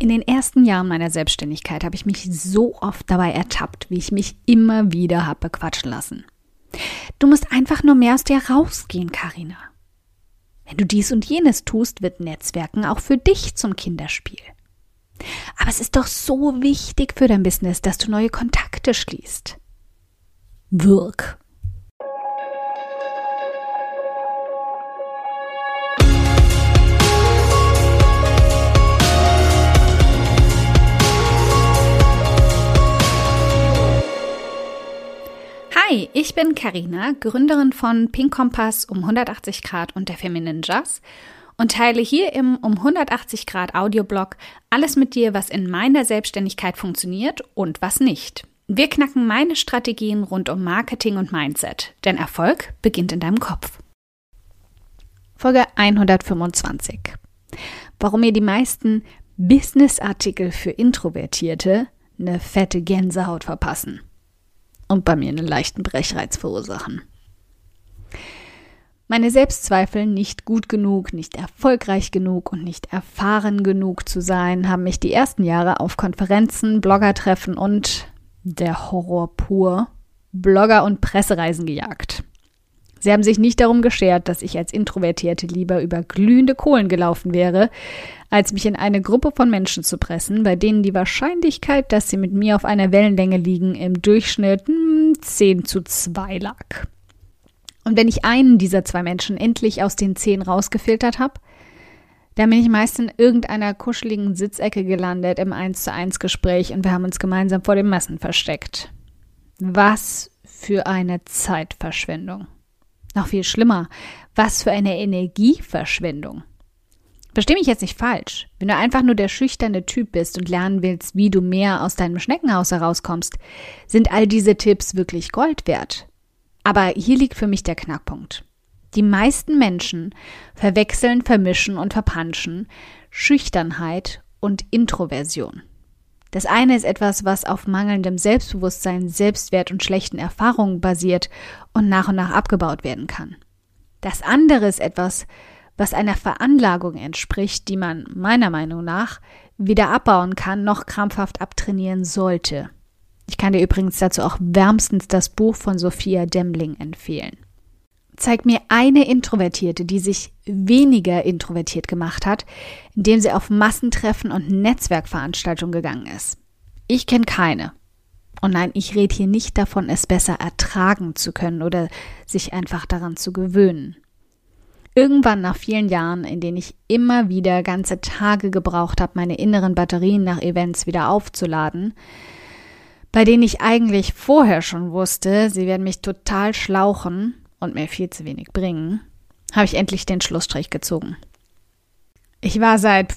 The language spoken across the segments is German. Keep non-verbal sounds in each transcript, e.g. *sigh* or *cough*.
In den ersten Jahren meiner Selbstständigkeit habe ich mich so oft dabei ertappt, wie ich mich immer wieder habe bequatschen lassen. Du musst einfach nur mehr aus dir rausgehen, Karina. Wenn du dies und jenes tust, wird Netzwerken auch für dich zum Kinderspiel. Aber es ist doch so wichtig für dein Business, dass du neue Kontakte schließt. Wirk. Hi, ich bin Karina, Gründerin von Pink Kompass um 180 Grad und der Feminine Jazz und teile hier im um 180 Grad Audioblog alles mit dir, was in meiner Selbstständigkeit funktioniert und was nicht. Wir knacken meine Strategien rund um Marketing und Mindset, denn Erfolg beginnt in deinem Kopf. Folge 125. Warum ihr die meisten Business-Artikel für Introvertierte eine fette Gänsehaut verpassen und bei mir einen leichten Brechreiz verursachen. Meine Selbstzweifel, nicht gut genug, nicht erfolgreich genug und nicht erfahren genug zu sein, haben mich die ersten Jahre auf Konferenzen, Bloggertreffen und der Horror pur Blogger- und Pressereisen gejagt. Sie haben sich nicht darum geschert, dass ich als Introvertierte lieber über glühende Kohlen gelaufen wäre, als mich in eine Gruppe von Menschen zu pressen, bei denen die Wahrscheinlichkeit, dass sie mit mir auf einer Wellenlänge liegen, im Durchschnitt 10 hm, zu 2 lag. Und wenn ich einen dieser zwei Menschen endlich aus den 10 rausgefiltert habe, dann bin ich meist in irgendeiner kuscheligen Sitzecke gelandet im 1 zu 1 Gespräch und wir haben uns gemeinsam vor dem Messen versteckt. Was für eine Zeitverschwendung. Noch viel schlimmer, was für eine Energieverschwendung. Versteh mich jetzt nicht falsch. Wenn du einfach nur der schüchterne Typ bist und lernen willst, wie du mehr aus deinem Schneckenhaus herauskommst, sind all diese Tipps wirklich Gold wert. Aber hier liegt für mich der Knackpunkt. Die meisten Menschen verwechseln, vermischen und verpanschen Schüchternheit und Introversion. Das eine ist etwas, was auf mangelndem Selbstbewusstsein, Selbstwert und schlechten Erfahrungen basiert und nach und nach abgebaut werden kann. Das andere ist etwas, was einer Veranlagung entspricht, die man meiner Meinung nach weder abbauen kann noch krampfhaft abtrainieren sollte. Ich kann dir übrigens dazu auch wärmstens das Buch von Sophia Demling empfehlen. Zeig mir eine Introvertierte, die sich weniger introvertiert gemacht hat, indem sie auf Massentreffen und Netzwerkveranstaltungen gegangen ist. Ich kenne keine. Und nein, ich rede hier nicht davon, es besser ertragen zu können oder sich einfach daran zu gewöhnen. Irgendwann nach vielen Jahren, in denen ich immer wieder ganze Tage gebraucht habe, meine inneren Batterien nach Events wieder aufzuladen, bei denen ich eigentlich vorher schon wusste, sie werden mich total schlauchen und mir viel zu wenig bringen, habe ich endlich den Schlussstrich gezogen. Ich war seit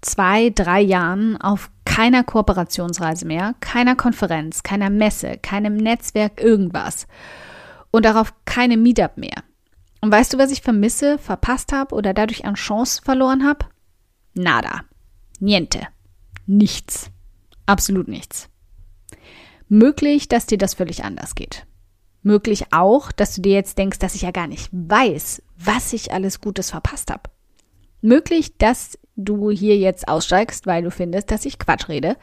zwei, drei Jahren auf keiner Kooperationsreise mehr, keiner Konferenz, keiner Messe, keinem Netzwerk, irgendwas. Und darauf keine Meetup mehr. Und weißt du, was ich vermisse, verpasst habe oder dadurch an Chance verloren habe? Nada. Niente. Nichts. Absolut nichts. Möglich, dass dir das völlig anders geht. Möglich auch, dass du dir jetzt denkst, dass ich ja gar nicht weiß, was ich alles Gutes verpasst habe. Möglich, dass du hier jetzt aussteigst, weil du findest, dass ich Quatsch rede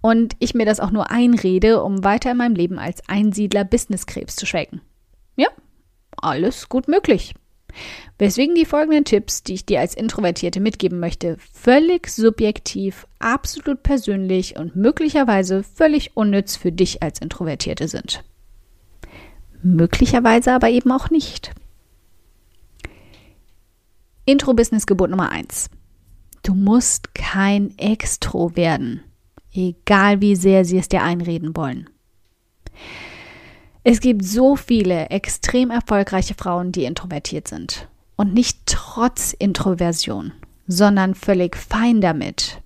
und ich mir das auch nur einrede, um weiter in meinem Leben als Einsiedler Businesskrebs zu schwelgen. Ja, alles gut möglich. Weswegen die folgenden Tipps, die ich dir als Introvertierte mitgeben möchte, völlig subjektiv, absolut persönlich und möglicherweise völlig unnütz für dich als Introvertierte sind. Möglicherweise aber eben auch nicht. Intro-Business-Gebot Nummer 1. Du musst kein Extro werden, egal wie sehr sie es dir einreden wollen. Es gibt so viele extrem erfolgreiche Frauen, die introvertiert sind. Und nicht trotz Introversion, sondern völlig fein damit.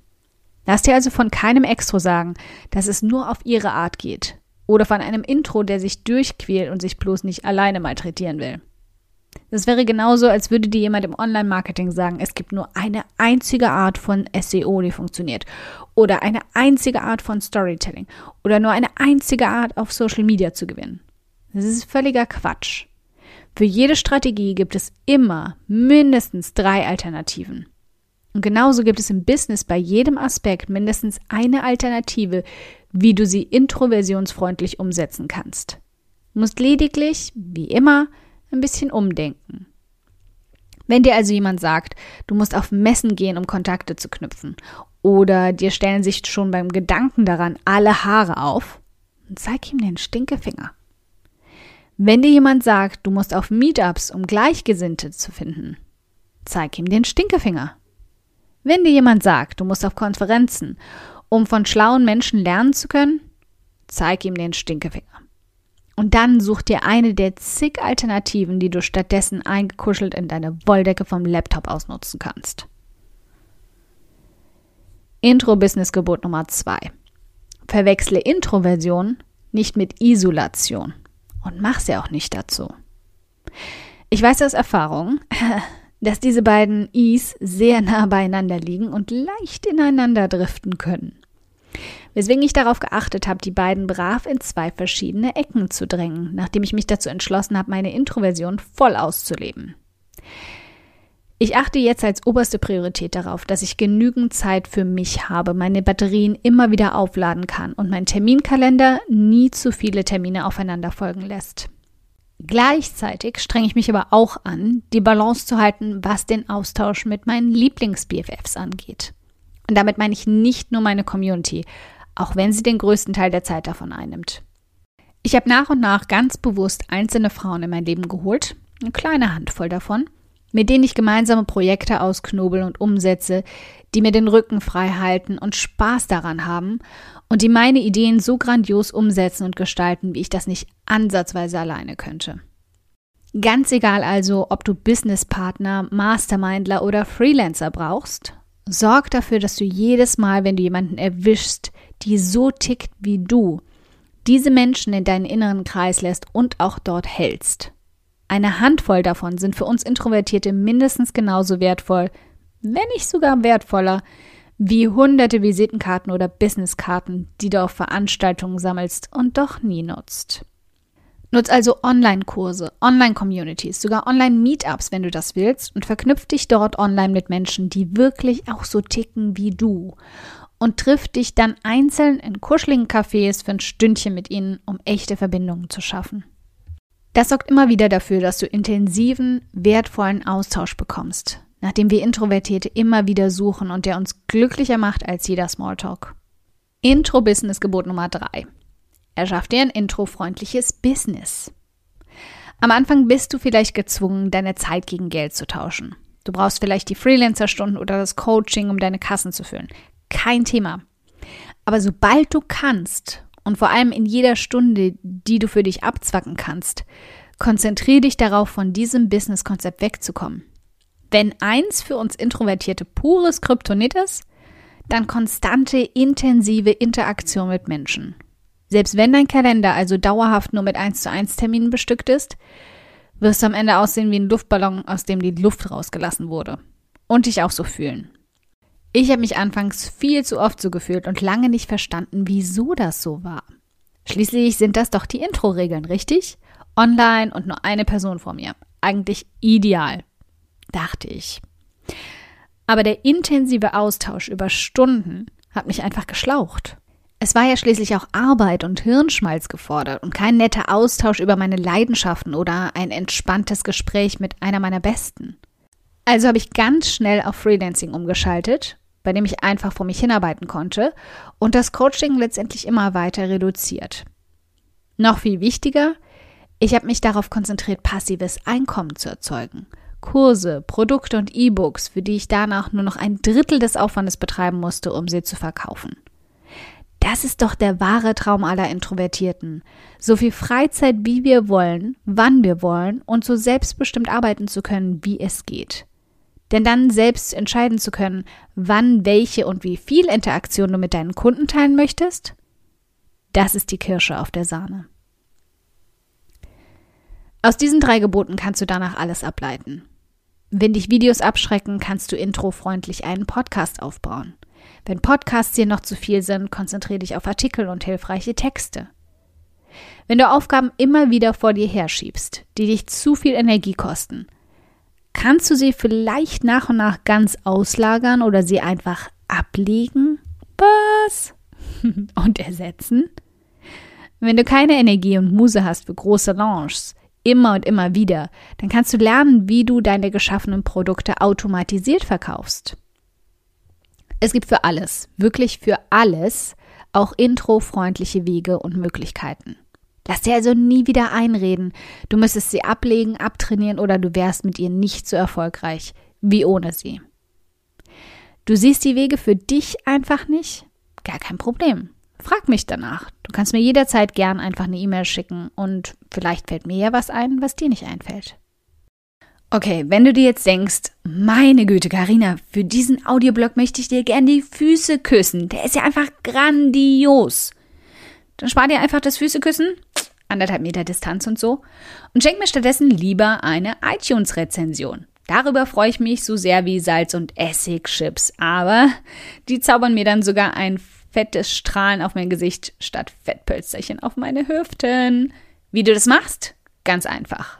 Lass dir also von keinem Extro sagen, dass es nur auf ihre Art geht. Oder von einem Intro, der sich durchquält und sich bloß nicht alleine malträtieren will. Das wäre genauso, als würde dir jemand im Online-Marketing sagen, es gibt nur eine einzige Art von SEO, die funktioniert. Oder eine einzige Art von Storytelling. Oder nur eine einzige Art, auf Social Media zu gewinnen. Das ist völliger Quatsch. Für jede Strategie gibt es immer mindestens drei Alternativen. Und genauso gibt es im Business bei jedem Aspekt mindestens eine Alternative, wie du sie introversionsfreundlich umsetzen kannst. Du musst lediglich, wie immer, ein bisschen umdenken. Wenn dir also jemand sagt, du musst auf Messen gehen, um Kontakte zu knüpfen, oder dir stellen sich schon beim Gedanken daran alle Haare auf, zeig ihm den Stinkefinger. Wenn dir jemand sagt, du musst auf Meetups, um Gleichgesinnte zu finden, zeig ihm den Stinkefinger. Wenn dir jemand sagt, du musst auf Konferenzen, um von schlauen Menschen lernen zu können, zeig ihm den Stinkefinger. Und dann such dir eine der zig Alternativen, die du stattdessen eingekuschelt in deine Wolldecke vom Laptop ausnutzen kannst. Intro-Business-Gebot Nummer 2. Verwechsle Introversion nicht mit Isolation und mach sie auch nicht dazu. Ich weiß aus Erfahrung, *laughs* dass diese beiden Is sehr nah beieinander liegen und leicht ineinander driften können. Weswegen ich darauf geachtet habe, die beiden brav in zwei verschiedene Ecken zu drängen, nachdem ich mich dazu entschlossen habe, meine Introversion voll auszuleben. Ich achte jetzt als oberste Priorität darauf, dass ich genügend Zeit für mich habe, meine Batterien immer wieder aufladen kann und mein Terminkalender nie zu viele Termine aufeinander folgen lässt. Gleichzeitig strenge ich mich aber auch an, die Balance zu halten, was den Austausch mit meinen Lieblings-BFFs angeht. Und damit meine ich nicht nur meine Community, auch wenn sie den größten Teil der Zeit davon einnimmt. Ich habe nach und nach ganz bewusst einzelne Frauen in mein Leben geholt, eine kleine Handvoll davon, mit denen ich gemeinsame Projekte ausknobel und umsetze, die mir den Rücken frei halten und Spaß daran haben und die meine Ideen so grandios umsetzen und gestalten, wie ich das nicht ansatzweise alleine könnte. Ganz egal also, ob du Businesspartner, Mastermindler oder Freelancer brauchst, sorg dafür, dass du jedes Mal, wenn du jemanden erwischst, die so tickt wie du, diese Menschen in deinen inneren Kreis lässt und auch dort hältst. Eine Handvoll davon sind für uns Introvertierte mindestens genauso wertvoll, wenn nicht sogar wertvoller, wie hunderte Visitenkarten oder Businesskarten, die du auf Veranstaltungen sammelst und doch nie nutzt. Nutz also Online-Kurse, Online-Communities, sogar Online-Meetups, wenn du das willst, und verknüpf dich dort online mit Menschen, die wirklich auch so ticken wie du. Und triff dich dann einzeln in kuscheligen Cafés für ein Stündchen mit ihnen, um echte Verbindungen zu schaffen. Das sorgt immer wieder dafür, dass du intensiven, wertvollen Austausch bekommst nachdem wir Introvertierte immer wieder suchen und der uns glücklicher macht als jeder Smalltalk. Intro-Business-Gebot Nummer 3. Erschaff dir ein introfreundliches Business. Am Anfang bist du vielleicht gezwungen, deine Zeit gegen Geld zu tauschen. Du brauchst vielleicht die Freelancer-Stunden oder das Coaching, um deine Kassen zu füllen. Kein Thema. Aber sobald du kannst und vor allem in jeder Stunde, die du für dich abzwacken kannst, konzentriere dich darauf, von diesem Business-Konzept wegzukommen. Wenn eins für uns Introvertierte pures Kryptonit ist, dann konstante, intensive Interaktion mit Menschen. Selbst wenn dein Kalender also dauerhaft nur mit 1 zu 1 Terminen bestückt ist, wirst du am Ende aussehen wie ein Luftballon, aus dem die Luft rausgelassen wurde. Und dich auch so fühlen. Ich habe mich anfangs viel zu oft so gefühlt und lange nicht verstanden, wieso das so war. Schließlich sind das doch die Intro-Regeln, richtig? Online und nur eine Person vor mir. Eigentlich ideal dachte ich. Aber der intensive Austausch über Stunden hat mich einfach geschlaucht. Es war ja schließlich auch Arbeit und Hirnschmalz gefordert und kein netter Austausch über meine Leidenschaften oder ein entspanntes Gespräch mit einer meiner Besten. Also habe ich ganz schnell auf Freelancing umgeschaltet, bei dem ich einfach vor mich hinarbeiten konnte und das Coaching letztendlich immer weiter reduziert. Noch viel wichtiger, ich habe mich darauf konzentriert, passives Einkommen zu erzeugen – Kurse, Produkte und E-Books, für die ich danach nur noch ein Drittel des Aufwandes betreiben musste, um sie zu verkaufen. Das ist doch der wahre Traum aller Introvertierten. So viel Freizeit, wie wir wollen, wann wir wollen und so selbstbestimmt arbeiten zu können, wie es geht. Denn dann selbst entscheiden zu können, wann, welche und wie viel Interaktion du mit deinen Kunden teilen möchtest, das ist die Kirsche auf der Sahne. Aus diesen drei Geboten kannst du danach alles ableiten. Wenn dich Videos abschrecken, kannst du introfreundlich einen Podcast aufbauen. Wenn Podcasts dir noch zu viel sind, konzentriere dich auf Artikel und hilfreiche Texte. Wenn du Aufgaben immer wieder vor dir herschiebst, die dich zu viel Energie kosten, Kannst du sie vielleicht nach und nach ganz auslagern oder sie einfach ablegen? Was? *laughs* und ersetzen? Wenn du keine Energie und Muse hast für große Launches, immer und immer wieder, dann kannst du lernen, wie du deine geschaffenen Produkte automatisiert verkaufst. Es gibt für alles, wirklich für alles, auch introfreundliche Wege und Möglichkeiten. Lass dir also nie wieder einreden, du müsstest sie ablegen, abtrainieren oder du wärst mit ihr nicht so erfolgreich wie ohne sie. Du siehst die Wege für dich einfach nicht? Gar kein Problem. Frag mich danach. Du kannst mir jederzeit gern einfach eine E-Mail schicken und vielleicht fällt mir ja was ein, was dir nicht einfällt. Okay, wenn du dir jetzt denkst, meine Güte, Karina, für diesen Audioblog möchte ich dir gern die Füße küssen. Der ist ja einfach grandios. Dann spar dir einfach das Füßeküssen, anderthalb Meter Distanz und so, und schenk mir stattdessen lieber eine iTunes-Rezension. Darüber freue ich mich so sehr wie Salz- und Essig-Chips, aber die zaubern mir dann sogar ein fettes Strahlen auf mein Gesicht statt Fettpölsterchen auf meine Hüften. Wie du das machst? Ganz einfach.